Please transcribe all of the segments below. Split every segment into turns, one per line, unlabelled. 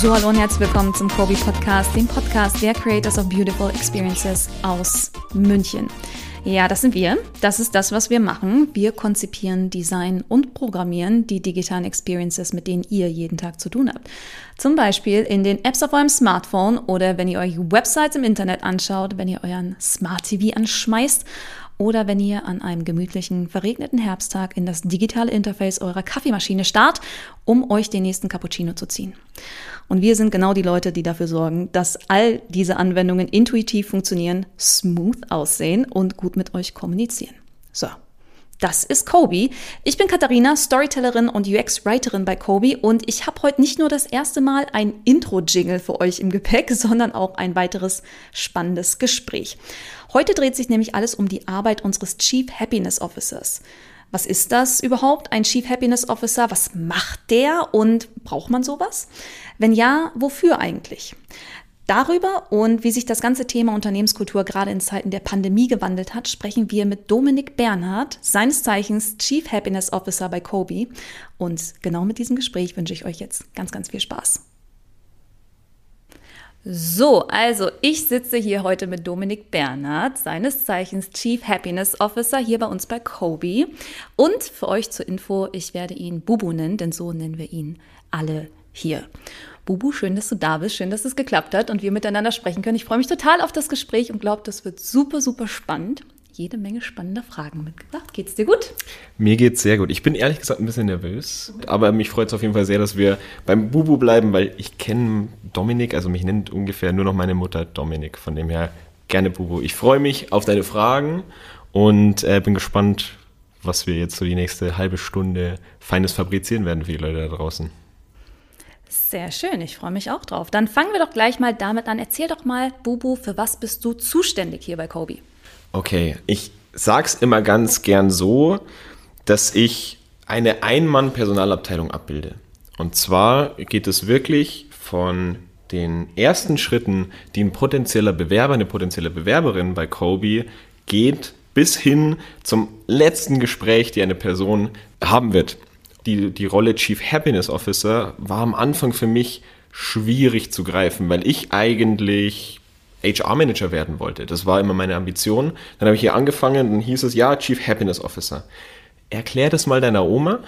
So, hallo und herzlich willkommen zum Kobi Podcast, dem Podcast der Creators of Beautiful Experiences aus München. Ja, das sind wir. Das ist das, was wir machen. Wir konzipieren, designen und programmieren die digitalen Experiences, mit denen ihr jeden Tag zu tun habt. Zum Beispiel in den Apps auf eurem Smartphone oder wenn ihr euch Websites im Internet anschaut, wenn ihr euren Smart TV anschmeißt oder wenn ihr an einem gemütlichen, verregneten Herbsttag in das digitale Interface eurer Kaffeemaschine starrt, um euch den nächsten Cappuccino zu ziehen. Und wir sind genau die Leute, die dafür sorgen, dass all diese Anwendungen intuitiv funktionieren, smooth aussehen und gut mit euch kommunizieren. So. Das ist Kobe. Ich bin Katharina, Storytellerin und UX-Writerin bei Kobe und ich habe heute nicht nur das erste Mal ein Intro-Jingle für euch im Gepäck, sondern auch ein weiteres spannendes Gespräch. Heute dreht sich nämlich alles um die Arbeit unseres Chief Happiness Officers. Was ist das überhaupt, ein Chief Happiness Officer? Was macht der und braucht man sowas? Wenn ja, wofür eigentlich? Darüber und wie sich das ganze Thema Unternehmenskultur gerade in Zeiten der Pandemie gewandelt hat, sprechen wir mit Dominik Bernhard, seines Zeichens Chief Happiness Officer bei Kobe. Und genau mit diesem Gespräch wünsche ich euch jetzt ganz, ganz viel Spaß. So, also ich sitze hier heute mit Dominik Bernhard, seines Zeichens Chief Happiness Officer hier bei uns bei Kobe. Und für euch zur Info, ich werde ihn Bubu nennen, denn so nennen wir ihn alle hier. Bubu, schön, dass du da bist, schön, dass es geklappt hat und wir miteinander sprechen können. Ich freue mich total auf das Gespräch und glaube, das wird super, super spannend jede Menge spannender Fragen mitgebracht. Geht's dir gut?
Mir geht's sehr gut. Ich bin ehrlich gesagt ein bisschen nervös, aber mich freut es auf jeden Fall sehr, dass wir beim Bubu bleiben, weil ich kenne Dominik, also mich nennt ungefähr nur noch meine Mutter Dominik. Von dem her gerne Bubu. Ich freue mich auf deine Fragen und äh, bin gespannt, was wir jetzt so die nächste halbe Stunde Feines fabrizieren werden für die Leute da draußen.
Sehr schön, ich freue mich auch drauf. Dann fangen wir doch gleich mal damit an. Erzähl doch mal, Bubu, für was bist du zuständig hier bei Kobe?
Okay, ich sag's immer ganz gern so, dass ich eine Ein-Mann-Personalabteilung abbilde. Und zwar geht es wirklich von den ersten Schritten, die ein potenzieller Bewerber, eine potenzielle Bewerberin bei Kobe geht, bis hin zum letzten Gespräch, die eine Person haben wird. Die, die Rolle Chief Happiness Officer war am Anfang für mich schwierig zu greifen, weil ich eigentlich HR-Manager werden wollte. Das war immer meine Ambition. Dann habe ich hier angefangen, dann hieß es, ja, Chief Happiness Officer. Erklär das mal deiner Oma,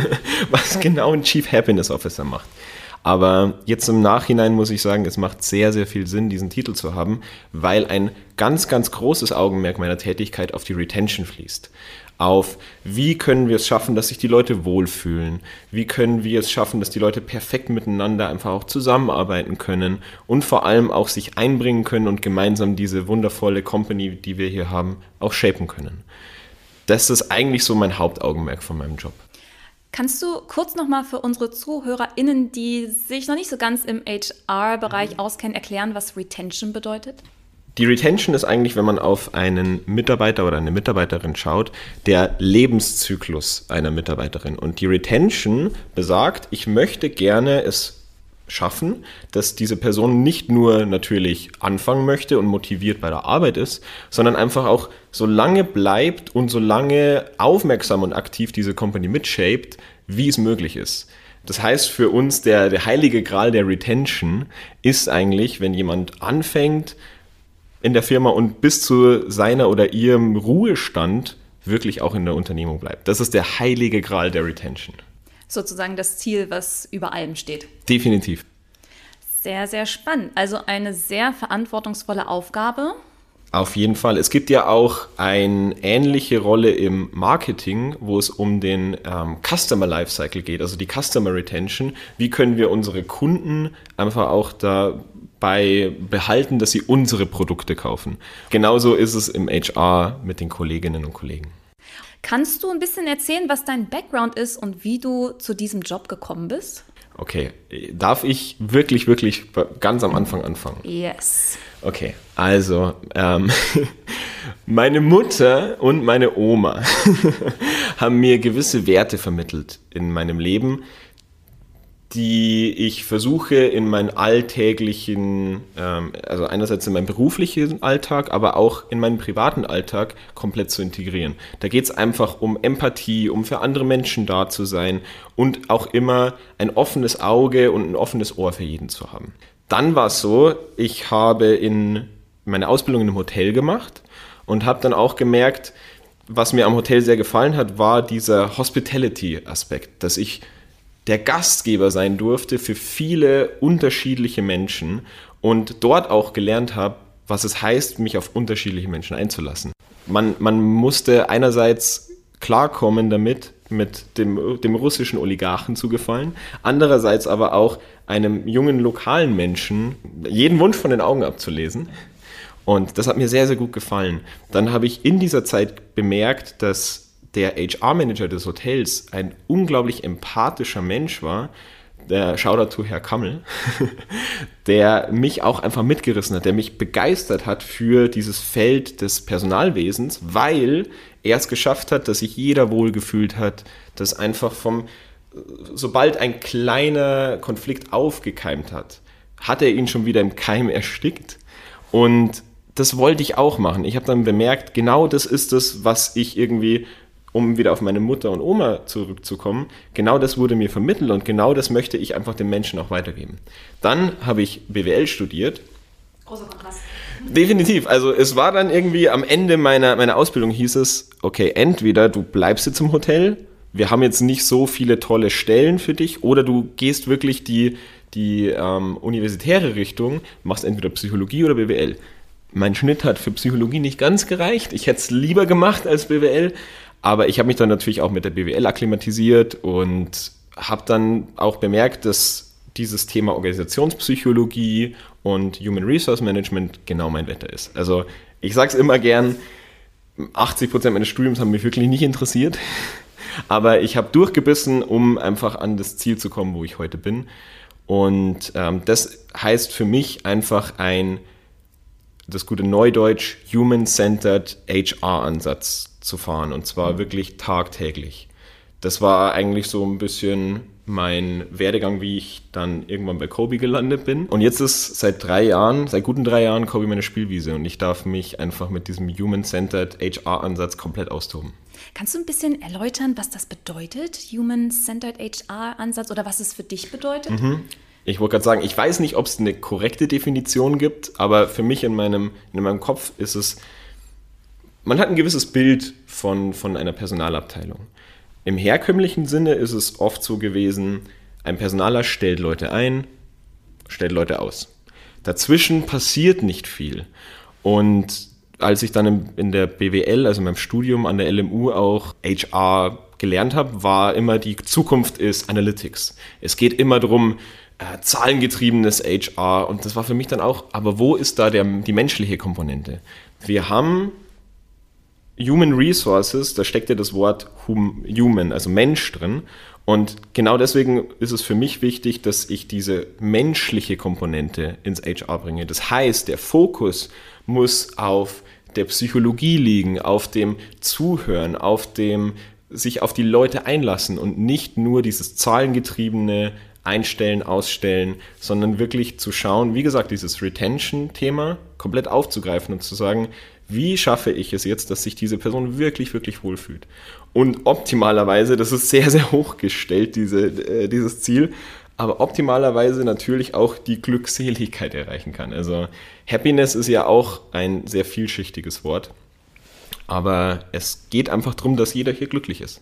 was genau ein Chief Happiness Officer macht. Aber jetzt im Nachhinein muss ich sagen, es macht sehr, sehr viel Sinn, diesen Titel zu haben, weil ein ganz, ganz großes Augenmerk meiner Tätigkeit auf die Retention fließt auf, wie können wir es schaffen, dass sich die Leute wohlfühlen, wie können wir es schaffen, dass die Leute perfekt miteinander einfach auch zusammenarbeiten können und vor allem auch sich einbringen können und gemeinsam diese wundervolle Company, die wir hier haben, auch shapen können. Das ist eigentlich so mein Hauptaugenmerk von meinem Job.
Kannst du kurz nochmal für unsere ZuhörerInnen, die sich noch nicht so ganz im HR-Bereich mhm. auskennen, erklären, was Retention bedeutet?
Die Retention ist eigentlich, wenn man auf einen Mitarbeiter oder eine Mitarbeiterin schaut, der Lebenszyklus einer Mitarbeiterin. Und die Retention besagt, ich möchte gerne es schaffen, dass diese Person nicht nur natürlich anfangen möchte und motiviert bei der Arbeit ist, sondern einfach auch so lange bleibt und so lange aufmerksam und aktiv diese Company mitshaped, wie es möglich ist. Das heißt für uns, der, der heilige Gral der Retention ist eigentlich, wenn jemand anfängt, in der Firma und bis zu seiner oder ihrem Ruhestand wirklich auch in der Unternehmung bleibt. Das ist der heilige Gral der Retention.
Sozusagen das Ziel, was über allem steht.
Definitiv.
Sehr, sehr spannend. Also eine sehr verantwortungsvolle Aufgabe.
Auf jeden Fall. Es gibt ja auch eine ähnliche Rolle im Marketing, wo es um den ähm, Customer Lifecycle geht, also die Customer Retention. Wie können wir unsere Kunden einfach auch da bei behalten, dass sie unsere Produkte kaufen. Genauso ist es im HR mit den Kolleginnen und Kollegen.
Kannst du ein bisschen erzählen, was dein Background ist und wie du zu diesem Job gekommen bist?
Okay, darf ich wirklich, wirklich ganz am Anfang anfangen?
Yes.
Okay, also ähm, meine Mutter und meine Oma haben mir gewisse Werte vermittelt in meinem Leben, die ich versuche in meinen alltäglichen, ähm, also einerseits in meinen beruflichen Alltag, aber auch in meinen privaten Alltag komplett zu integrieren. Da geht es einfach um Empathie, um für andere Menschen da zu sein und auch immer ein offenes Auge und ein offenes Ohr für jeden zu haben. Dann war es so, ich habe in meine Ausbildung in einem Hotel gemacht und habe dann auch gemerkt, was mir am Hotel sehr gefallen hat, war dieser Hospitality-Aspekt, dass ich der Gastgeber sein durfte für viele unterschiedliche Menschen und dort auch gelernt habe, was es heißt, mich auf unterschiedliche Menschen einzulassen. Man, man musste einerseits klarkommen damit, mit dem, dem russischen Oligarchen zu gefallen, andererseits aber auch einem jungen lokalen Menschen jeden Wunsch von den Augen abzulesen. Und das hat mir sehr, sehr gut gefallen. Dann habe ich in dieser Zeit bemerkt, dass der HR-Manager des Hotels ein unglaublich empathischer Mensch war, der Shoutout to Herr Kammel, der mich auch einfach mitgerissen hat, der mich begeistert hat für dieses Feld des Personalwesens, weil er es geschafft hat, dass sich jeder wohlgefühlt hat, dass einfach vom, sobald ein kleiner Konflikt aufgekeimt hat, hat er ihn schon wieder im Keim erstickt. Und das wollte ich auch machen. Ich habe dann bemerkt, genau das ist es, was ich irgendwie um wieder auf meine Mutter und Oma zurückzukommen, genau das wurde mir vermittelt und genau das möchte ich einfach den Menschen auch weitergeben. Dann habe ich BWL studiert. Großer Kontrast. Definitiv. Also es war dann irgendwie am Ende meiner, meiner Ausbildung hieß es, okay, entweder du bleibst jetzt im Hotel, wir haben jetzt nicht so viele tolle Stellen für dich, oder du gehst wirklich die, die ähm, universitäre Richtung, machst entweder Psychologie oder BWL. Mein Schnitt hat für Psychologie nicht ganz gereicht. Ich hätte es lieber gemacht als BWL, aber ich habe mich dann natürlich auch mit der BWL akklimatisiert und habe dann auch bemerkt, dass dieses Thema Organisationspsychologie und Human Resource Management genau mein Wetter ist. Also ich sage es immer gern, 80 Prozent meines Studiums haben mich wirklich nicht interessiert, aber ich habe durchgebissen, um einfach an das Ziel zu kommen, wo ich heute bin. Und ähm, das heißt für mich einfach ein, das gute Neudeutsch, Human-Centered HR-Ansatz zu fahren und zwar mhm. wirklich tagtäglich. Das war eigentlich so ein bisschen mein Werdegang, wie ich dann irgendwann bei Kobe gelandet bin. Und jetzt ist seit drei Jahren, seit guten drei Jahren Kobe meine Spielwiese und ich darf mich einfach mit diesem Human-Centered HR-Ansatz komplett austoben.
Kannst du ein bisschen erläutern, was das bedeutet, Human-Centered HR-Ansatz oder was es für dich bedeutet?
Mhm. Ich wollte gerade sagen, ich weiß nicht, ob es eine korrekte Definition gibt, aber für mich in meinem, in meinem Kopf ist es man hat ein gewisses Bild von, von einer Personalabteilung. Im herkömmlichen Sinne ist es oft so gewesen, ein Personaler stellt Leute ein, stellt Leute aus. Dazwischen passiert nicht viel. Und als ich dann in der BWL, also in meinem Studium an der LMU auch HR gelernt habe, war immer die Zukunft ist Analytics. Es geht immer darum, äh, zahlengetriebenes HR und das war für mich dann auch, aber wo ist da der, die menschliche Komponente? Wir haben Human Resources, da steckt ja das Wort human, also Mensch drin. Und genau deswegen ist es für mich wichtig, dass ich diese menschliche Komponente ins HR bringe. Das heißt, der Fokus muss auf der Psychologie liegen, auf dem Zuhören, auf dem sich auf die Leute einlassen und nicht nur dieses zahlengetriebene Einstellen, Ausstellen, sondern wirklich zu schauen, wie gesagt, dieses Retention-Thema komplett aufzugreifen und zu sagen, wie schaffe ich es jetzt, dass sich diese Person wirklich, wirklich wohlfühlt? Und optimalerweise, das ist sehr, sehr hochgestellt, diese, äh, dieses Ziel, aber optimalerweise natürlich auch die Glückseligkeit erreichen kann. Also Happiness ist ja auch ein sehr vielschichtiges Wort, aber es geht einfach darum, dass jeder hier glücklich ist.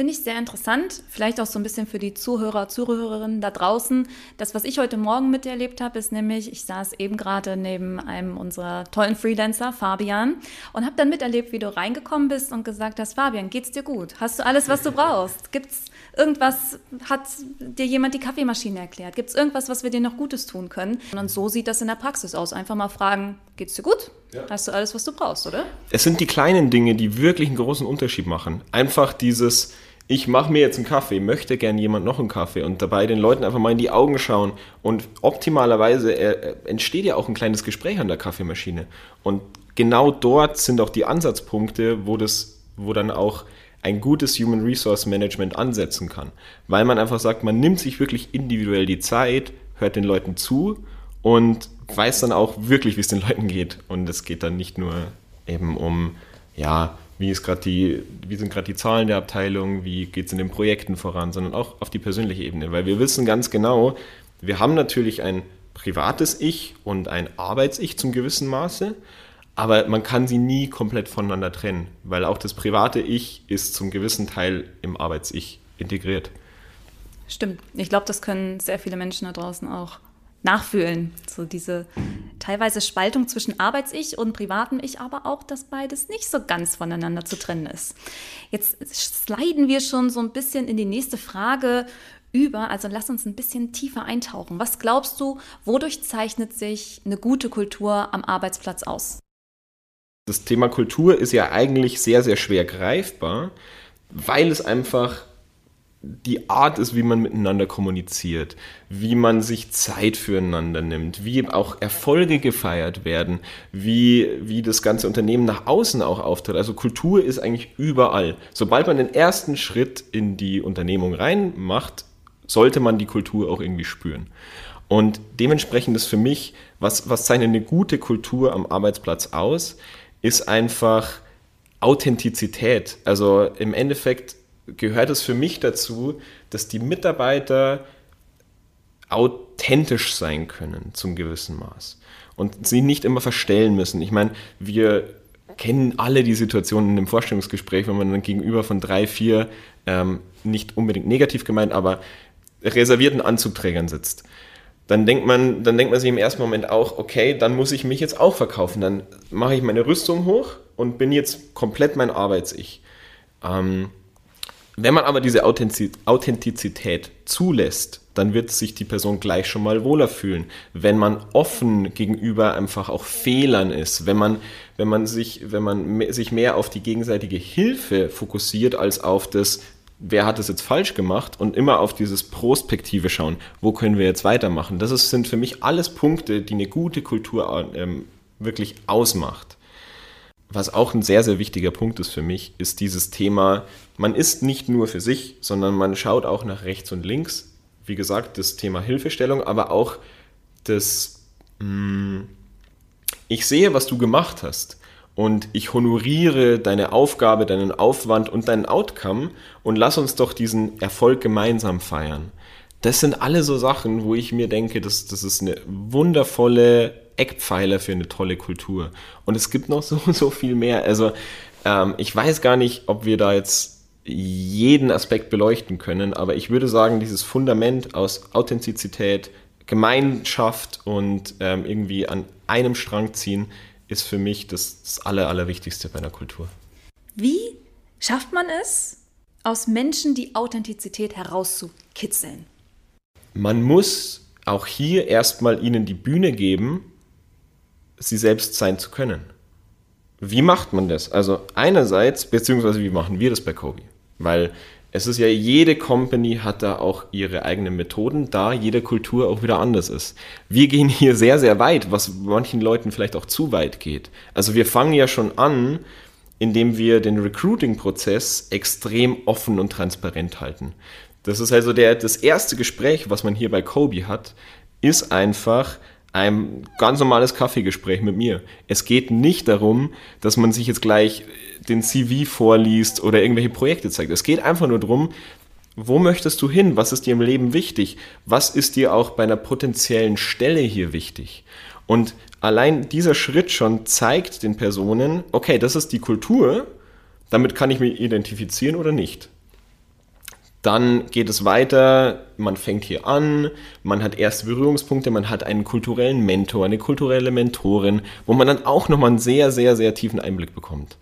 Finde ich sehr interessant, vielleicht auch so ein bisschen für die Zuhörer, Zuhörerinnen da draußen. Das, was ich heute Morgen miterlebt habe, ist nämlich, ich saß eben gerade neben einem unserer tollen Freelancer, Fabian, und habe dann miterlebt, wie du reingekommen bist und gesagt hast, Fabian, geht's dir gut? Hast du alles, was du brauchst? Gibt's irgendwas, hat dir jemand die Kaffeemaschine erklärt? Gibt's irgendwas, was wir dir noch Gutes tun können? Und so sieht das in der Praxis aus. Einfach mal fragen, geht's dir gut? Ja. Hast du alles, was du brauchst, oder?
Es sind die kleinen Dinge, die wirklich einen großen Unterschied machen. Einfach dieses ich mache mir jetzt einen Kaffee, möchte gern jemand noch einen Kaffee und dabei den Leuten einfach mal in die Augen schauen und optimalerweise äh, entsteht ja auch ein kleines Gespräch an der Kaffeemaschine und genau dort sind auch die Ansatzpunkte, wo das, wo dann auch ein gutes Human Resource Management ansetzen kann. Weil man einfach sagt, man nimmt sich wirklich individuell die Zeit, hört den Leuten zu und weiß dann auch wirklich, wie es den Leuten geht. Und es geht dann nicht nur eben um, ja, wie, ist die, wie sind gerade die Zahlen der Abteilung, wie geht es in den Projekten voran, sondern auch auf die persönliche Ebene. Weil wir wissen ganz genau, wir haben natürlich ein privates Ich und ein Arbeits-Ich zum gewissen Maße, aber man kann sie nie komplett voneinander trennen, weil auch das private Ich ist zum gewissen Teil im Arbeits-Ich integriert.
Stimmt. Ich glaube, das können sehr viele Menschen da draußen auch nachfühlen. So diese teilweise Spaltung zwischen Arbeits-Ich und privatem Ich, aber auch, dass beides nicht so ganz voneinander zu trennen ist. Jetzt sliden wir schon so ein bisschen in die nächste Frage über. Also lass uns ein bisschen tiefer eintauchen. Was glaubst du, wodurch zeichnet sich eine gute Kultur am Arbeitsplatz aus?
Das Thema Kultur ist ja eigentlich sehr, sehr schwer greifbar, weil es einfach die Art ist, wie man miteinander kommuniziert, wie man sich Zeit füreinander nimmt, wie auch Erfolge gefeiert werden, wie, wie das ganze Unternehmen nach außen auch auftritt. Also Kultur ist eigentlich überall. Sobald man den ersten Schritt in die Unternehmung reinmacht, sollte man die Kultur auch irgendwie spüren. Und dementsprechend ist für mich, was, was zeichnet eine gute Kultur am Arbeitsplatz aus, ist einfach Authentizität. Also im Endeffekt gehört es für mich dazu, dass die Mitarbeiter authentisch sein können zum gewissen Maß und sie nicht immer verstellen müssen. Ich meine, wir kennen alle die Situation in dem Vorstellungsgespräch, wenn man dann gegenüber von drei, vier, ähm, nicht unbedingt negativ gemeint, aber reservierten Anzugträgern sitzt. Dann denkt, man, dann denkt man sich im ersten Moment auch, okay, dann muss ich mich jetzt auch verkaufen. Dann mache ich meine Rüstung hoch und bin jetzt komplett mein Arbeits-Ich. Ähm, wenn man aber diese Authentizität zulässt, dann wird sich die Person gleich schon mal wohler fühlen. Wenn man offen gegenüber einfach auch Fehlern ist, wenn man, wenn man, sich, wenn man sich mehr auf die gegenseitige Hilfe fokussiert als auf das, wer hat es jetzt falsch gemacht und immer auf dieses Prospektive schauen, wo können wir jetzt weitermachen. Das ist, sind für mich alles Punkte, die eine gute Kultur ähm, wirklich ausmacht was auch ein sehr, sehr wichtiger Punkt ist für mich, ist dieses Thema, man ist nicht nur für sich, sondern man schaut auch nach rechts und links. Wie gesagt, das Thema Hilfestellung, aber auch das, mh, hm, ich sehe, was du gemacht hast und ich honoriere deine Aufgabe, deinen Aufwand und deinen Outcome und lass uns doch diesen Erfolg gemeinsam feiern. Das sind alle so Sachen, wo ich mir denke, das, das ist eine wundervolle Eckpfeiler für eine tolle Kultur. Und es gibt noch so, so viel mehr. Also ähm, ich weiß gar nicht, ob wir da jetzt jeden Aspekt beleuchten können, aber ich würde sagen, dieses Fundament aus Authentizität, Gemeinschaft und ähm, irgendwie an einem Strang ziehen, ist für mich das, das Aller, Allerwichtigste bei einer Kultur.
Wie schafft man es, aus Menschen die Authentizität herauszukitzeln?
Man muss auch hier erstmal ihnen die Bühne geben, sie selbst sein zu können. Wie macht man das? Also einerseits, beziehungsweise wie machen wir das bei Kobe? Weil es ist ja, jede Company hat da auch ihre eigenen Methoden, da jede Kultur auch wieder anders ist. Wir gehen hier sehr, sehr weit, was manchen Leuten vielleicht auch zu weit geht. Also wir fangen ja schon an, indem wir den Recruiting-Prozess extrem offen und transparent halten. Das ist also der, das erste Gespräch, was man hier bei Kobe hat, ist einfach, ein ganz normales Kaffeegespräch mit mir. Es geht nicht darum, dass man sich jetzt gleich den CV vorliest oder irgendwelche Projekte zeigt. Es geht einfach nur darum, wo möchtest du hin? Was ist dir im Leben wichtig? Was ist dir auch bei einer potenziellen Stelle hier wichtig? Und allein dieser Schritt schon zeigt den Personen, okay, das ist die Kultur, damit kann ich mich identifizieren oder nicht. Dann geht es weiter, man fängt hier an, man hat erste Berührungspunkte, man hat einen kulturellen Mentor, eine kulturelle Mentorin, wo man dann auch nochmal einen sehr, sehr, sehr tiefen Einblick bekommt.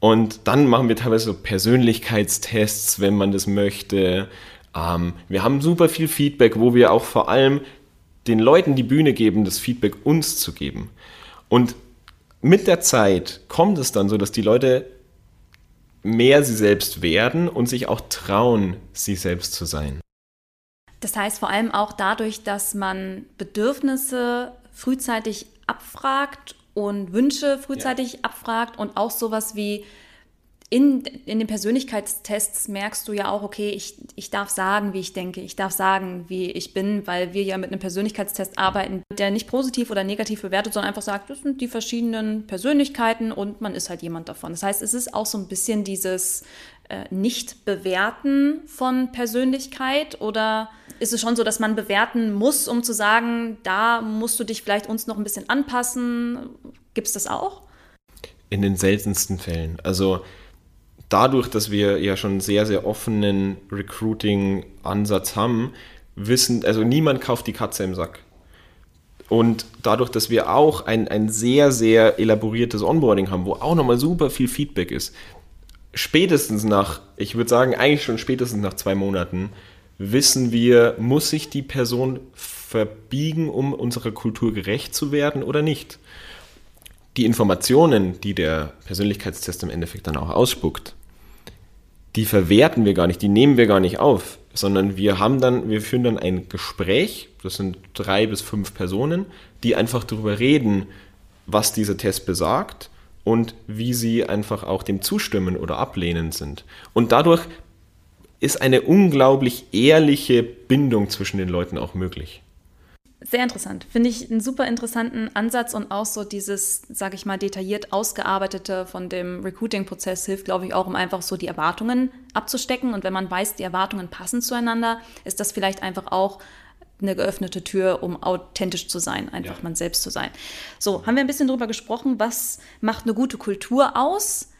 Und dann machen wir teilweise so Persönlichkeitstests, wenn man das möchte. Ähm, wir haben super viel Feedback, wo wir auch vor allem den Leuten die Bühne geben, das Feedback uns zu geben. Und mit der Zeit kommt es dann so, dass die Leute mehr sie selbst werden und sich auch trauen, sie selbst zu sein.
Das heißt vor allem auch dadurch, dass man Bedürfnisse frühzeitig abfragt und Wünsche frühzeitig ja. abfragt und auch sowas wie in, in den Persönlichkeitstests merkst du ja auch, okay, ich, ich darf sagen, wie ich denke, ich darf sagen, wie ich bin, weil wir ja mit einem Persönlichkeitstest arbeiten, der nicht positiv oder negativ bewertet, sondern einfach sagt, das sind die verschiedenen Persönlichkeiten und man ist halt jemand davon. Das heißt, es ist auch so ein bisschen dieses äh, Nicht-Bewerten von Persönlichkeit oder ist es schon so, dass man bewerten muss, um zu sagen, da musst du dich vielleicht uns noch ein bisschen anpassen? Gibt es das auch?
In den seltensten Fällen. Also dadurch, dass wir ja schon einen sehr, sehr offenen Recruiting-Ansatz haben, wissen, also niemand kauft die Katze im Sack. Und dadurch, dass wir auch ein, ein sehr, sehr elaboriertes Onboarding haben, wo auch nochmal super viel Feedback ist, spätestens nach, ich würde sagen, eigentlich schon spätestens nach zwei Monaten, wissen wir, muss sich die Person verbiegen, um unserer Kultur gerecht zu werden oder nicht. Die Informationen, die der Persönlichkeitstest im Endeffekt dann auch ausspuckt, die verwerten wir gar nicht, die nehmen wir gar nicht auf, sondern wir haben dann, wir führen dann ein Gespräch, das sind drei bis fünf Personen, die einfach darüber reden, was dieser Test besagt und wie sie einfach auch dem zustimmen oder ablehnen sind. Und dadurch ist eine unglaublich ehrliche Bindung zwischen den Leuten auch möglich.
Sehr interessant. Finde ich einen super interessanten Ansatz und auch so dieses, sage ich mal, detailliert ausgearbeitete von dem Recruiting-Prozess hilft, glaube ich, auch, um einfach so die Erwartungen abzustecken. Und wenn man weiß, die Erwartungen passen zueinander, ist das vielleicht einfach auch eine geöffnete Tür, um authentisch zu sein, einfach ja. man selbst zu sein. So, haben wir ein bisschen darüber gesprochen, was macht eine gute Kultur aus?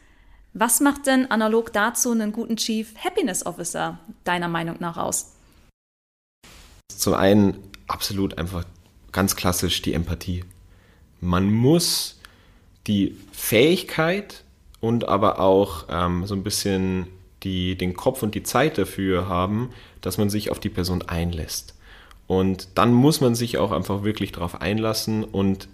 Was macht denn analog dazu einen guten Chief Happiness Officer deiner Meinung nach aus?
Zum einen absolut einfach ganz klassisch die Empathie. Man muss die Fähigkeit und aber auch ähm, so ein bisschen die, den Kopf und die Zeit dafür haben, dass man sich auf die Person einlässt. Und dann muss man sich auch einfach wirklich darauf einlassen und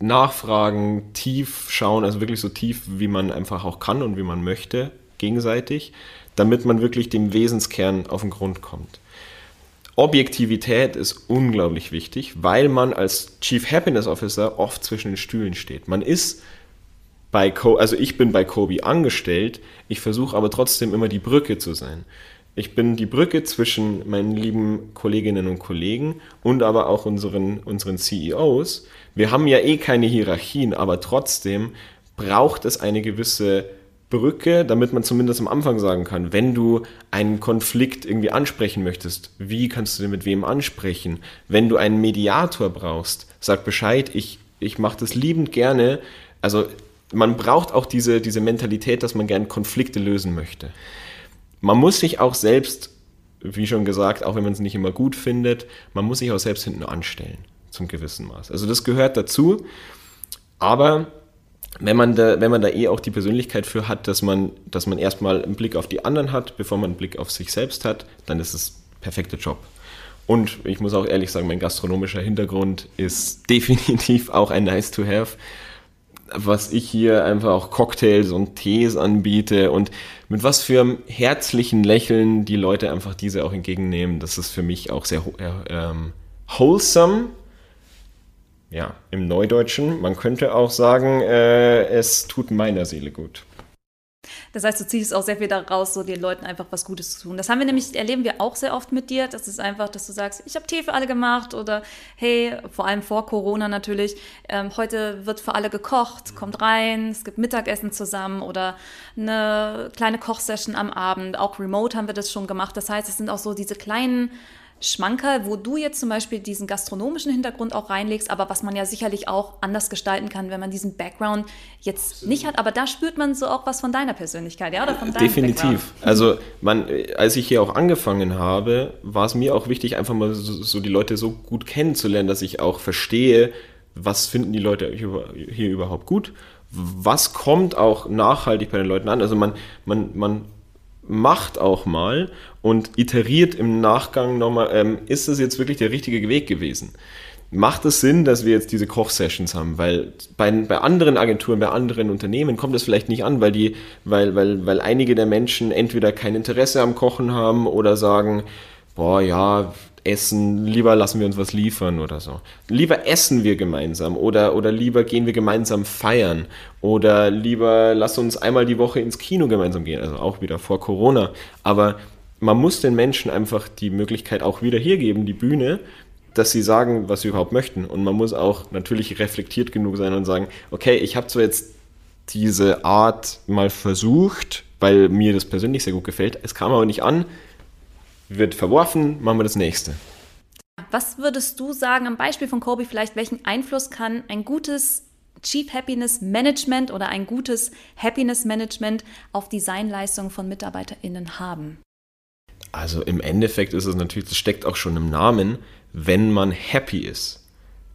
nachfragen, tief schauen, also wirklich so tief, wie man einfach auch kann und wie man möchte, gegenseitig, damit man wirklich dem Wesenskern auf den Grund kommt. Objektivität ist unglaublich wichtig, weil man als Chief Happiness Officer oft zwischen den Stühlen steht. Man ist bei, Co also ich bin bei Kobe angestellt, ich versuche aber trotzdem immer die Brücke zu sein. Ich bin die Brücke zwischen meinen lieben Kolleginnen und Kollegen und aber auch unseren, unseren CEOs. Wir haben ja eh keine Hierarchien, aber trotzdem braucht es eine gewisse Brücke, damit man zumindest am Anfang sagen kann, wenn du einen Konflikt irgendwie ansprechen möchtest, wie kannst du den mit wem ansprechen? Wenn du einen Mediator brauchst, sag Bescheid, ich, ich mache das liebend gerne. Also man braucht auch diese, diese Mentalität, dass man gerne Konflikte lösen möchte. Man muss sich auch selbst, wie schon gesagt, auch wenn man es nicht immer gut findet, man muss sich auch selbst hinten anstellen, zum gewissen Maß. Also das gehört dazu, aber wenn man da, wenn man da eh auch die Persönlichkeit für hat, dass man, dass man erstmal einen Blick auf die anderen hat, bevor man einen Blick auf sich selbst hat, dann ist es perfekter Job. Und ich muss auch ehrlich sagen, mein gastronomischer Hintergrund ist definitiv auch ein nice to have. Was ich hier einfach auch Cocktails und Tees anbiete und mit was für einem herzlichen Lächeln die Leute einfach diese auch entgegennehmen, das ist für mich auch sehr äh, ähm, wholesome ja, im Neudeutschen. Man könnte auch sagen, äh, es tut meiner Seele gut.
Das heißt, du ziehst auch sehr viel daraus, so den Leuten einfach was Gutes zu tun. Das haben wir nämlich, erleben wir auch sehr oft mit dir. Das ist einfach, dass du sagst, ich habe Tee für alle gemacht oder hey, vor allem vor Corona natürlich, ähm, heute wird für alle gekocht, kommt rein, es gibt Mittagessen zusammen oder eine kleine Kochsession am Abend. Auch remote haben wir das schon gemacht. Das heißt, es sind auch so diese kleinen Schmankerl, wo du jetzt zum Beispiel diesen gastronomischen Hintergrund auch reinlegst, aber was man ja sicherlich auch anders gestalten kann, wenn man diesen Background jetzt nicht hat. Aber da spürt man so auch was von deiner Persönlichkeit, ja, oder von deinem
Definitiv. Background. Also man, als ich hier auch angefangen habe, war es mir auch wichtig, einfach mal so, so die Leute so gut kennenzulernen, dass ich auch verstehe, was finden die Leute hier überhaupt gut was kommt auch nachhaltig bei den Leuten an. Also man, man, man macht auch mal und iteriert im Nachgang nochmal, ähm, ist das jetzt wirklich der richtige Weg gewesen? Macht es Sinn, dass wir jetzt diese Kochsessions haben? Weil bei, bei anderen Agenturen, bei anderen Unternehmen kommt das vielleicht nicht an, weil, die, weil, weil, weil einige der Menschen entweder kein Interesse am Kochen haben oder sagen, boah, ja, Essen, lieber lassen wir uns was liefern oder so. Lieber essen wir gemeinsam oder, oder lieber gehen wir gemeinsam feiern oder lieber lass uns einmal die Woche ins Kino gemeinsam gehen, also auch wieder vor Corona. Aber man muss den Menschen einfach die Möglichkeit auch wieder hier geben, die Bühne, dass sie sagen, was sie überhaupt möchten. Und man muss auch natürlich reflektiert genug sein und sagen, okay, ich habe zwar jetzt diese Art mal versucht, weil mir das persönlich sehr gut gefällt, es kam aber nicht an, wird verworfen, machen wir das nächste.
Was würdest du sagen, am Beispiel von Kobe vielleicht, welchen Einfluss kann ein gutes Chief Happiness Management oder ein gutes Happiness Management auf Designleistungen von MitarbeiterInnen haben?
Also im Endeffekt ist es natürlich, das steckt auch schon im Namen, wenn man happy ist,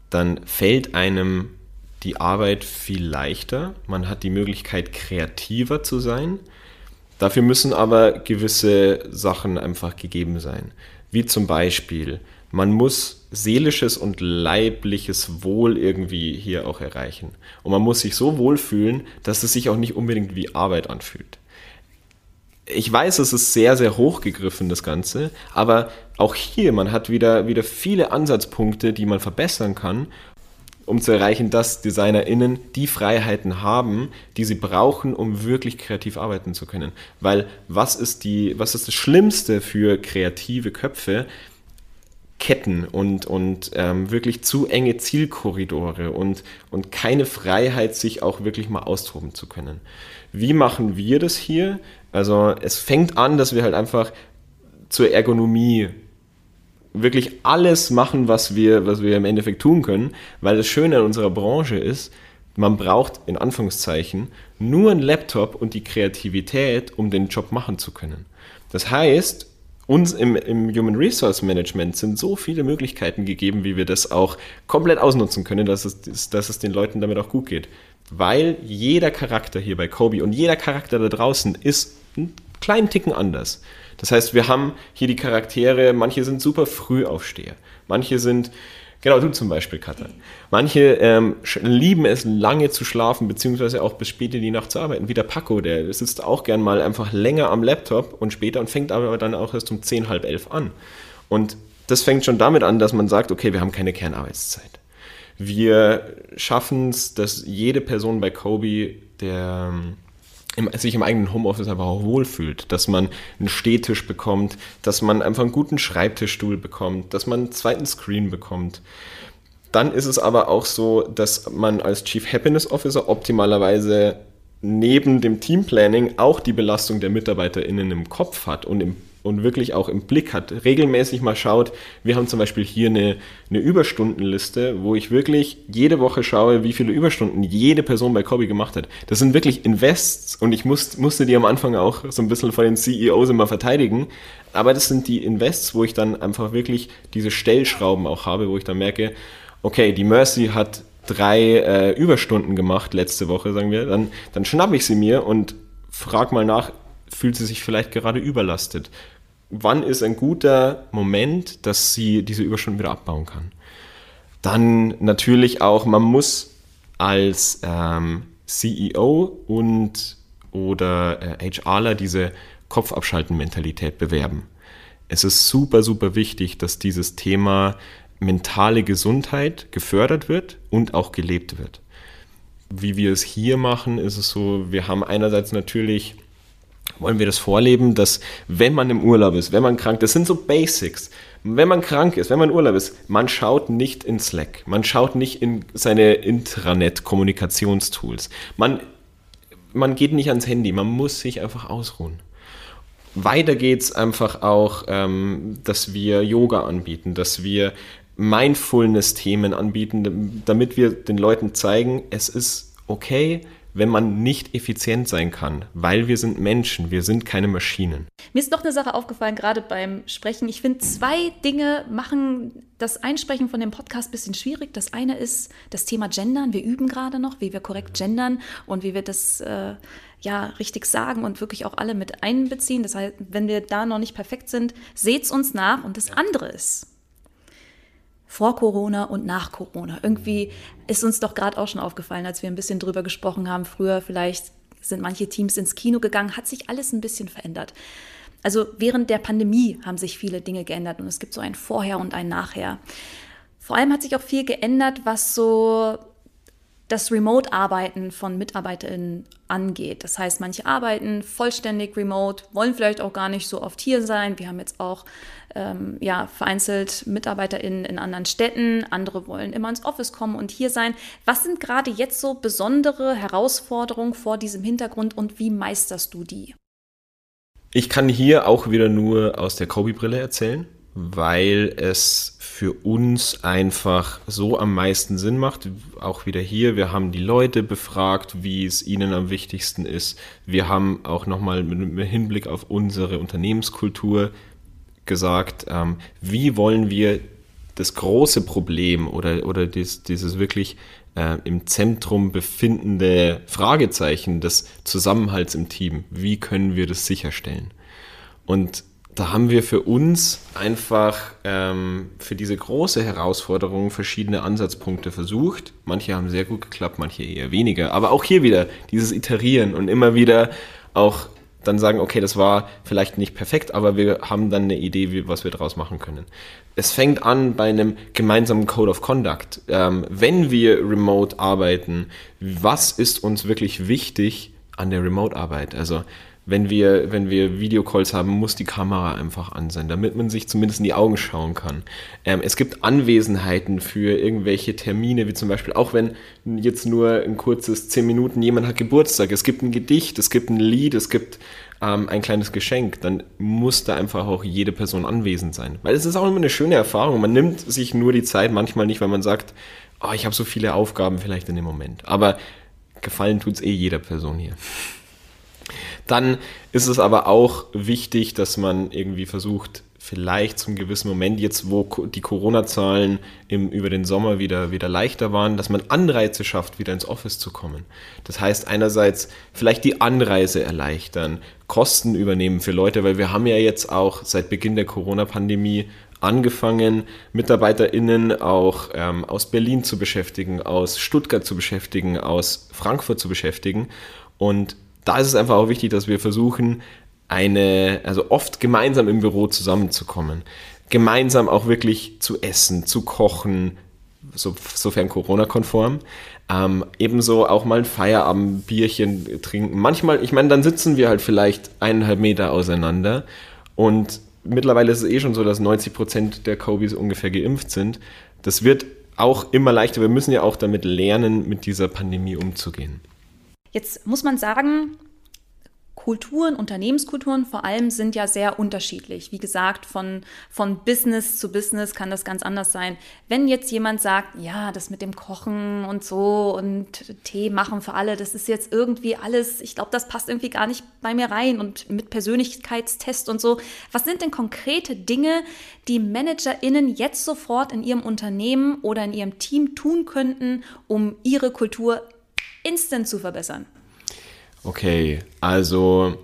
dann fällt einem die Arbeit viel leichter, man hat die Möglichkeit kreativer zu sein, Dafür müssen aber gewisse Sachen einfach gegeben sein. Wie zum Beispiel, man muss seelisches und leibliches Wohl irgendwie hier auch erreichen. Und man muss sich so wohlfühlen, dass es sich auch nicht unbedingt wie Arbeit anfühlt. Ich weiß, es ist sehr, sehr hochgegriffen, das Ganze, aber auch hier, man hat wieder, wieder viele Ansatzpunkte, die man verbessern kann um zu erreichen, dass DesignerInnen die Freiheiten haben, die sie brauchen, um wirklich kreativ arbeiten zu können. Weil was ist die, was ist das Schlimmste für kreative Köpfe? Ketten und, und ähm, wirklich zu enge Zielkorridore und, und keine Freiheit, sich auch wirklich mal austoben zu können. Wie machen wir das hier? Also es fängt an, dass wir halt einfach zur Ergonomie wirklich alles machen, was wir, was wir im Endeffekt tun können, weil das Schöne an unserer Branche ist, man braucht in Anführungszeichen nur einen Laptop und die Kreativität, um den Job machen zu können. Das heißt, uns im, im, Human Resource Management sind so viele Möglichkeiten gegeben, wie wir das auch komplett ausnutzen können, dass es, dass es den Leuten damit auch gut geht. Weil jeder Charakter hier bei Kobe und jeder Charakter da draußen ist einen kleinen Ticken anders. Das heißt, wir haben hier die Charaktere, manche sind super früh aufsteher, manche sind, genau du zum Beispiel, Katha. Manche ähm, lieben es, lange zu schlafen, beziehungsweise auch bis spät in die Nacht zu arbeiten. Wie der Paco, der sitzt auch gern mal einfach länger am Laptop und später und fängt aber dann auch erst um 10, halb elf an. Und das fängt schon damit an, dass man sagt, okay, wir haben keine Kernarbeitszeit. Wir schaffen es, dass jede Person bei Kobe, der im, sich im eigenen Homeoffice einfach auch wohlfühlt, dass man einen Stehtisch bekommt, dass man einfach einen guten Schreibtischstuhl bekommt, dass man einen zweiten Screen bekommt. Dann ist es aber auch so, dass man als Chief Happiness Officer optimalerweise neben dem Teamplanning auch die Belastung der MitarbeiterInnen im Kopf hat und im und wirklich auch im Blick hat, regelmäßig mal schaut, wir haben zum Beispiel hier eine, eine Überstundenliste, wo ich wirklich jede Woche schaue, wie viele Überstunden jede Person bei Kobi gemacht hat. Das sind wirklich Invests und ich muss, musste die am Anfang auch so ein bisschen vor den CEOs immer verteidigen, aber das sind die Invests, wo ich dann einfach wirklich diese Stellschrauben auch habe, wo ich dann merke, okay, die Mercy hat drei äh, Überstunden gemacht letzte Woche, sagen wir, dann, dann schnapp ich sie mir und frag mal nach, fühlt sie sich vielleicht gerade überlastet. Wann ist ein guter Moment, dass sie diese Überstunden wieder abbauen kann? Dann natürlich auch, man muss als ähm, CEO und oder äh, HRler diese Kopfabschalten-Mentalität bewerben. Es ist super, super wichtig, dass dieses Thema mentale Gesundheit gefördert wird und auch gelebt wird. Wie wir es hier machen, ist es so, wir haben einerseits natürlich wollen wir das vorleben, dass wenn man im Urlaub ist, wenn man krank, das sind so Basics. Wenn man krank ist, wenn man im Urlaub ist, man schaut nicht in Slack, man schaut nicht in seine Intranet-Kommunikationstools, man, man geht nicht ans Handy, man muss sich einfach ausruhen. Weiter geht es einfach auch, ähm, dass wir Yoga anbieten, dass wir Mindfulness-Themen anbieten, damit wir den Leuten zeigen, es ist okay, wenn man nicht effizient sein kann, weil wir sind Menschen, wir sind keine Maschinen.
Mir ist noch eine Sache aufgefallen, gerade beim Sprechen. Ich finde, zwei Dinge machen das Einsprechen von dem Podcast ein bisschen schwierig. Das eine ist das Thema Gendern. Wir üben gerade noch, wie wir korrekt gendern und wie wir das äh, ja richtig sagen und wirklich auch alle mit einbeziehen. Das heißt, wenn wir da noch nicht perfekt sind, seht's uns nach. Und das andere ist, vor Corona und nach Corona. Irgendwie ist uns doch gerade auch schon aufgefallen, als wir ein bisschen drüber gesprochen haben. Früher vielleicht sind manche Teams ins Kino gegangen, hat sich alles ein bisschen verändert. Also während der Pandemie haben sich viele Dinge geändert und es gibt so ein Vorher und ein Nachher. Vor allem hat sich auch viel geändert, was so das Remote-Arbeiten von MitarbeiterInnen angeht. Das heißt, manche arbeiten vollständig remote, wollen vielleicht auch gar nicht so oft hier sein. Wir haben jetzt auch ähm, ja, vereinzelt MitarbeiterInnen in anderen Städten, andere wollen immer ins Office kommen und hier sein. Was sind gerade jetzt so besondere Herausforderungen vor diesem Hintergrund und wie meisterst du die?
Ich kann hier auch wieder nur aus der Kobe-Brille erzählen weil es für uns einfach so am meisten Sinn macht. Auch wieder hier, wir haben die Leute befragt, wie es ihnen am wichtigsten ist. Wir haben auch nochmal mit Hinblick auf unsere Unternehmenskultur gesagt, ähm, wie wollen wir das große Problem oder, oder dies, dieses wirklich äh, im Zentrum befindende Fragezeichen des Zusammenhalts im Team, wie können wir das sicherstellen? Und da haben wir für uns einfach ähm, für diese große Herausforderung verschiedene Ansatzpunkte versucht. Manche haben sehr gut geklappt, manche eher weniger. Aber auch hier wieder dieses Iterieren und immer wieder auch dann sagen, okay, das war vielleicht nicht perfekt, aber wir haben dann eine Idee, wie, was wir daraus machen können. Es fängt an bei einem gemeinsamen Code of Conduct. Ähm, wenn wir remote arbeiten, was ist uns wirklich wichtig an der Remote-Arbeit? Also wenn wir, wenn wir Videocalls haben, muss die Kamera einfach an sein, damit man sich zumindest in die Augen schauen kann. Ähm, es gibt Anwesenheiten für irgendwelche Termine, wie zum Beispiel, auch wenn jetzt nur ein kurzes 10 Minuten jemand hat Geburtstag, es gibt ein Gedicht, es gibt ein Lied, es gibt ähm, ein kleines Geschenk, dann muss da einfach auch jede Person anwesend sein. Weil es ist auch immer eine schöne Erfahrung. Man nimmt sich nur die Zeit, manchmal nicht, weil man sagt, oh, ich habe so viele Aufgaben vielleicht in dem Moment. Aber gefallen tut es eh jeder Person hier. Dann ist es aber auch wichtig, dass man irgendwie versucht, vielleicht zum gewissen Moment, jetzt wo die Corona-Zahlen über den Sommer wieder, wieder leichter waren, dass man Anreize schafft, wieder ins Office zu kommen. Das heißt einerseits vielleicht die Anreise erleichtern, Kosten übernehmen für Leute, weil wir haben ja jetzt auch seit Beginn der Corona-Pandemie angefangen, MitarbeiterInnen auch ähm, aus Berlin zu beschäftigen, aus Stuttgart zu beschäftigen, aus Frankfurt zu beschäftigen. Und da ist es einfach auch wichtig, dass wir versuchen, eine, also oft gemeinsam im Büro zusammenzukommen. Gemeinsam auch wirklich zu essen, zu kochen, so, sofern Corona-konform. Ähm, ebenso auch mal ein Feierabendbierchen trinken. Manchmal, ich meine, dann sitzen wir halt vielleicht eineinhalb Meter auseinander und mittlerweile ist es eh schon so, dass 90 Prozent der Kobis ungefähr geimpft sind. Das wird auch immer leichter. Wir müssen ja auch damit lernen, mit dieser Pandemie umzugehen.
Jetzt muss man sagen, Kulturen, Unternehmenskulturen vor allem sind ja sehr unterschiedlich. Wie gesagt, von, von Business zu Business kann das ganz anders sein. Wenn jetzt jemand sagt, ja, das mit dem Kochen und so und Tee machen für alle, das ist jetzt irgendwie alles, ich glaube, das passt irgendwie gar nicht bei mir rein und mit Persönlichkeitstest und so. Was sind denn konkrete Dinge, die ManagerInnen jetzt sofort in ihrem Unternehmen oder in ihrem Team tun könnten, um ihre Kultur instant zu verbessern?
Okay, also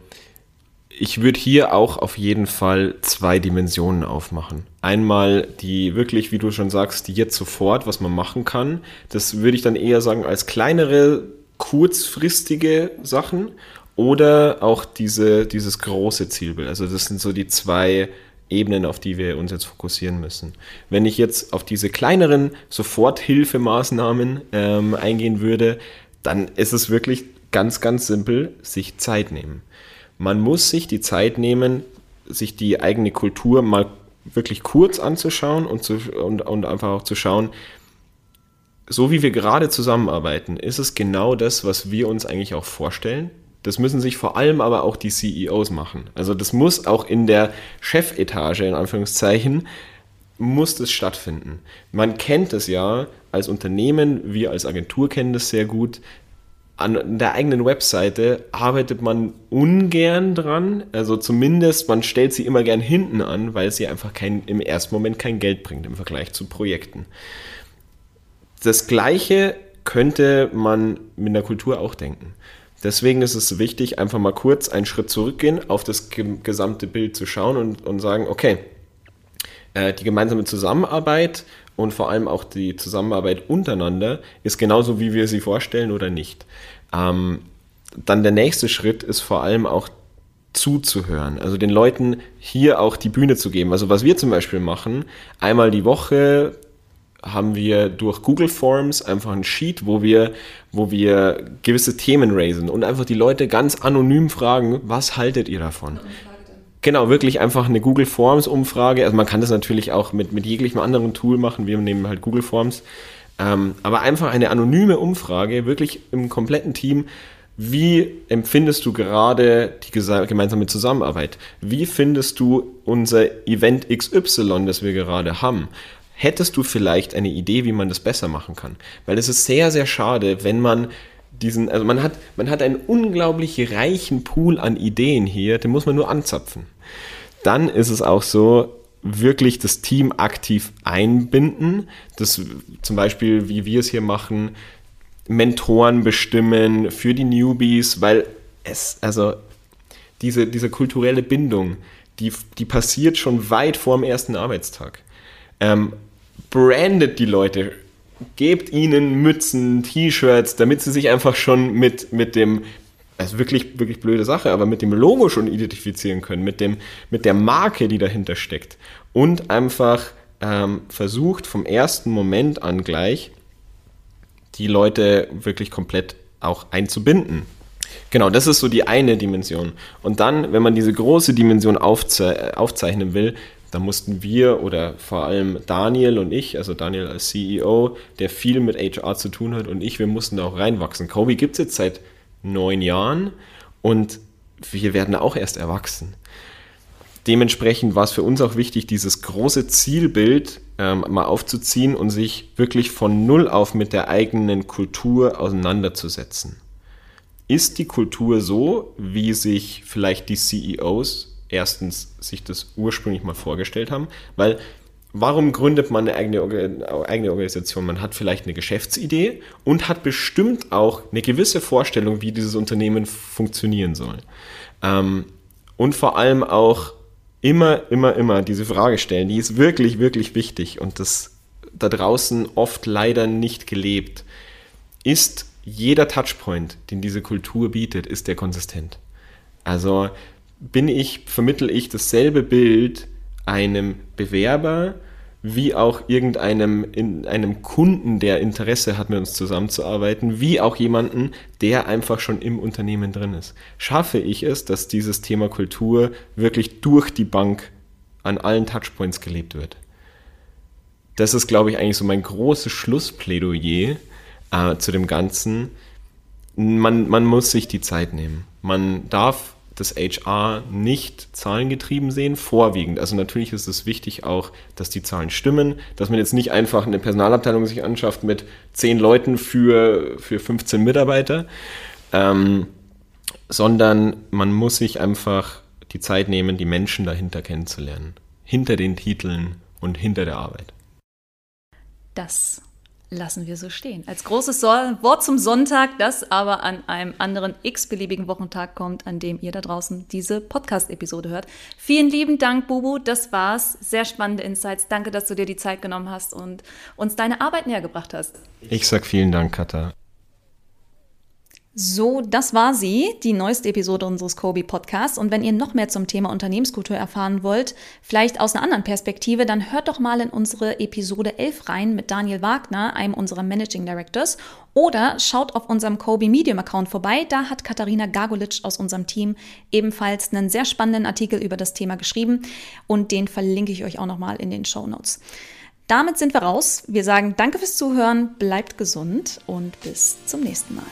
ich würde hier auch auf jeden Fall zwei Dimensionen aufmachen. Einmal die wirklich, wie du schon sagst, die jetzt sofort, was man machen kann. Das würde ich dann eher sagen als kleinere, kurzfristige Sachen oder auch diese, dieses große Zielbild. Also das sind so die zwei Ebenen, auf die wir uns jetzt fokussieren müssen. Wenn ich jetzt auf diese kleineren Soforthilfemaßnahmen ähm, eingehen würde, dann ist es wirklich ganz, ganz simpel, sich Zeit nehmen. Man muss sich die Zeit nehmen, sich die eigene Kultur mal wirklich kurz anzuschauen und, zu, und, und einfach auch zu schauen, so wie wir gerade zusammenarbeiten, ist es genau das, was wir uns eigentlich auch vorstellen. Das müssen sich vor allem aber auch die CEOs machen. Also das muss auch in der Chefetage, in Anführungszeichen, muss das stattfinden. Man kennt es ja als Unternehmen, wir als Agentur kennen das sehr gut. An der eigenen Webseite arbeitet man ungern dran. Also zumindest, man stellt sie immer gern hinten an, weil sie einfach kein, im ersten Moment kein Geld bringt im Vergleich zu Projekten. Das Gleiche könnte man mit der Kultur auch denken. Deswegen ist es wichtig, einfach mal kurz einen Schritt zurückgehen, auf das gesamte Bild zu schauen und, und sagen, okay, äh, die gemeinsame Zusammenarbeit und vor allem auch die Zusammenarbeit untereinander ist genauso, wie wir sie vorstellen oder nicht. Ähm, dann der nächste Schritt ist vor allem auch zuzuhören, also den Leuten hier auch die Bühne zu geben. Also was wir zum Beispiel machen, einmal die Woche haben wir durch Google Forms einfach ein Sheet, wo wir, wo wir gewisse Themen raisen und einfach die Leute ganz anonym fragen, was haltet ihr davon? Genau, wirklich einfach eine Google Forms Umfrage. Also man kann das natürlich auch mit, mit jeglichem anderen Tool machen. Wir nehmen halt Google Forms. Ähm, aber einfach eine anonyme Umfrage, wirklich im kompletten Team. Wie empfindest du gerade die gemeinsame Zusammenarbeit? Wie findest du unser Event XY, das wir gerade haben? Hättest du vielleicht eine Idee, wie man das besser machen kann? Weil es ist sehr, sehr schade, wenn man diesen, also man hat, man hat einen unglaublich reichen Pool an Ideen hier, den muss man nur anzapfen. Dann ist es auch so, wirklich das Team aktiv einbinden. Das zum Beispiel, wie wir es hier machen, Mentoren bestimmen für die Newbies, weil es, also diese, diese kulturelle Bindung, die, die passiert schon weit vor dem ersten Arbeitstag. Ähm, brandet die Leute gebt ihnen Mützen, T-Shirts, damit sie sich einfach schon mit, mit dem, also wirklich, wirklich blöde Sache, aber mit dem Logo schon identifizieren können, mit, dem, mit der Marke, die dahinter steckt. Und einfach ähm, versucht vom ersten Moment an gleich die Leute wirklich komplett auch einzubinden. Genau, das ist so die eine Dimension. Und dann, wenn man diese große Dimension aufze aufzeichnen will, da mussten wir oder vor allem Daniel und ich, also Daniel als CEO, der viel mit HR zu tun hat und ich, wir mussten da auch reinwachsen. Kobe gibt es jetzt seit neun Jahren und wir werden auch erst erwachsen. Dementsprechend war es für uns auch wichtig, dieses große Zielbild ähm, mal aufzuziehen und sich wirklich von Null auf mit der eigenen Kultur auseinanderzusetzen. Ist die Kultur so, wie sich vielleicht die CEOs erstens sich das ursprünglich mal vorgestellt haben, weil warum gründet man eine eigene, eigene Organisation? Man hat vielleicht eine Geschäftsidee und hat bestimmt auch eine gewisse Vorstellung, wie dieses Unternehmen funktionieren soll. Ähm, und vor allem auch immer, immer, immer diese Frage stellen, die ist wirklich, wirklich wichtig und das da draußen oft leider nicht gelebt. Ist jeder Touchpoint, den diese Kultur bietet, ist der konsistent? Also bin ich, vermittel ich dasselbe Bild einem Bewerber wie auch irgendeinem in einem Kunden, der Interesse hat, mit uns zusammenzuarbeiten, wie auch jemanden, der einfach schon im Unternehmen drin ist. Schaffe ich es, dass dieses Thema Kultur wirklich durch die Bank an allen Touchpoints gelebt wird? Das ist, glaube ich, eigentlich so mein großes Schlussplädoyer äh, zu dem Ganzen. Man, man muss sich die Zeit nehmen. Man darf das HR nicht zahlengetrieben sehen, vorwiegend. Also natürlich ist es wichtig auch, dass die Zahlen stimmen, dass man jetzt nicht einfach eine Personalabteilung sich anschafft mit zehn Leuten für, für 15 Mitarbeiter, ähm, sondern man muss sich einfach die Zeit nehmen, die Menschen dahinter kennenzulernen. Hinter den Titeln und hinter der Arbeit.
Das lassen wir so stehen. Als großes Wort zum Sonntag, das aber an einem anderen x-beliebigen Wochentag kommt, an dem ihr da draußen diese Podcast-Episode hört. Vielen lieben Dank, Bubu. Das war's. Sehr spannende Insights. Danke, dass du dir die Zeit genommen hast und uns deine Arbeit näher gebracht hast.
Ich sag vielen Dank, Katha.
So, das war sie, die neueste Episode unseres Kobe Podcasts. Und wenn ihr noch mehr zum Thema Unternehmenskultur erfahren wollt, vielleicht aus einer anderen Perspektive, dann hört doch mal in unsere Episode 11 rein mit Daniel Wagner, einem unserer Managing Directors. Oder schaut auf unserem Kobe Medium Account vorbei. Da hat Katharina Gargolic aus unserem Team ebenfalls einen sehr spannenden Artikel über das Thema geschrieben. Und den verlinke ich euch auch nochmal in den Show Notes. Damit sind wir raus. Wir sagen danke fürs Zuhören, bleibt gesund und bis zum nächsten Mal.